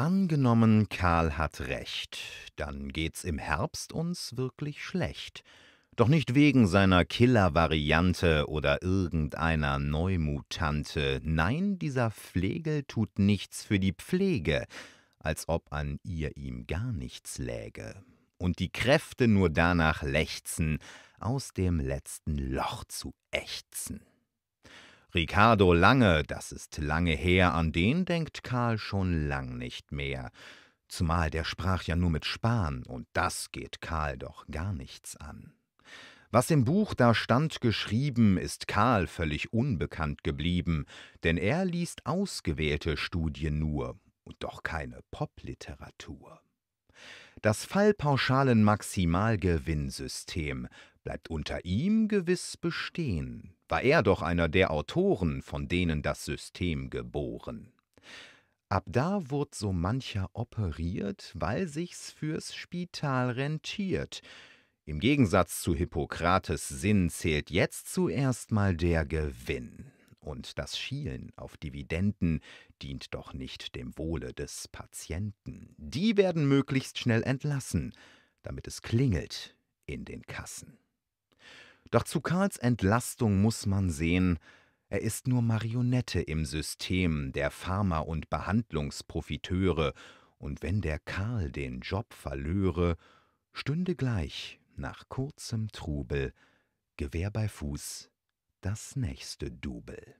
Angenommen, Karl hat recht, dann geht's im Herbst uns wirklich schlecht. Doch nicht wegen seiner Killer-Variante oder irgendeiner Neumutante. Nein, dieser Flegel tut nichts für die Pflege, als ob an ihr ihm gar nichts läge. Und die Kräfte nur danach lechzen, aus dem letzten Loch zu ächzen. Ricardo Lange, das ist lange her, an den denkt Karl schon lang nicht mehr. Zumal der sprach ja nur mit Spahn, und das geht Karl doch gar nichts an. Was im Buch da stand geschrieben, ist Karl völlig unbekannt geblieben, denn er liest ausgewählte Studien nur und doch keine Popliteratur. Das fallpauschalen Maximalgewinnsystem bleibt unter ihm gewiss bestehen, war er doch einer der Autoren, von denen das System geboren. Ab da wurd so mancher operiert, weil sich's fürs Spital rentiert. Im Gegensatz zu Hippokrates Sinn zählt jetzt zuerst mal der Gewinn. Und das Schielen auf Dividenden dient doch nicht dem Wohle des Patienten. Die werden möglichst schnell entlassen, damit es klingelt in den Kassen. Doch zu Karls Entlastung muss man sehen, er ist nur Marionette im System der Pharma- und Behandlungsprofiteure, und wenn der Karl den Job verlöre, stünde gleich nach kurzem Trubel Gewehr bei Fuß das nächste Double.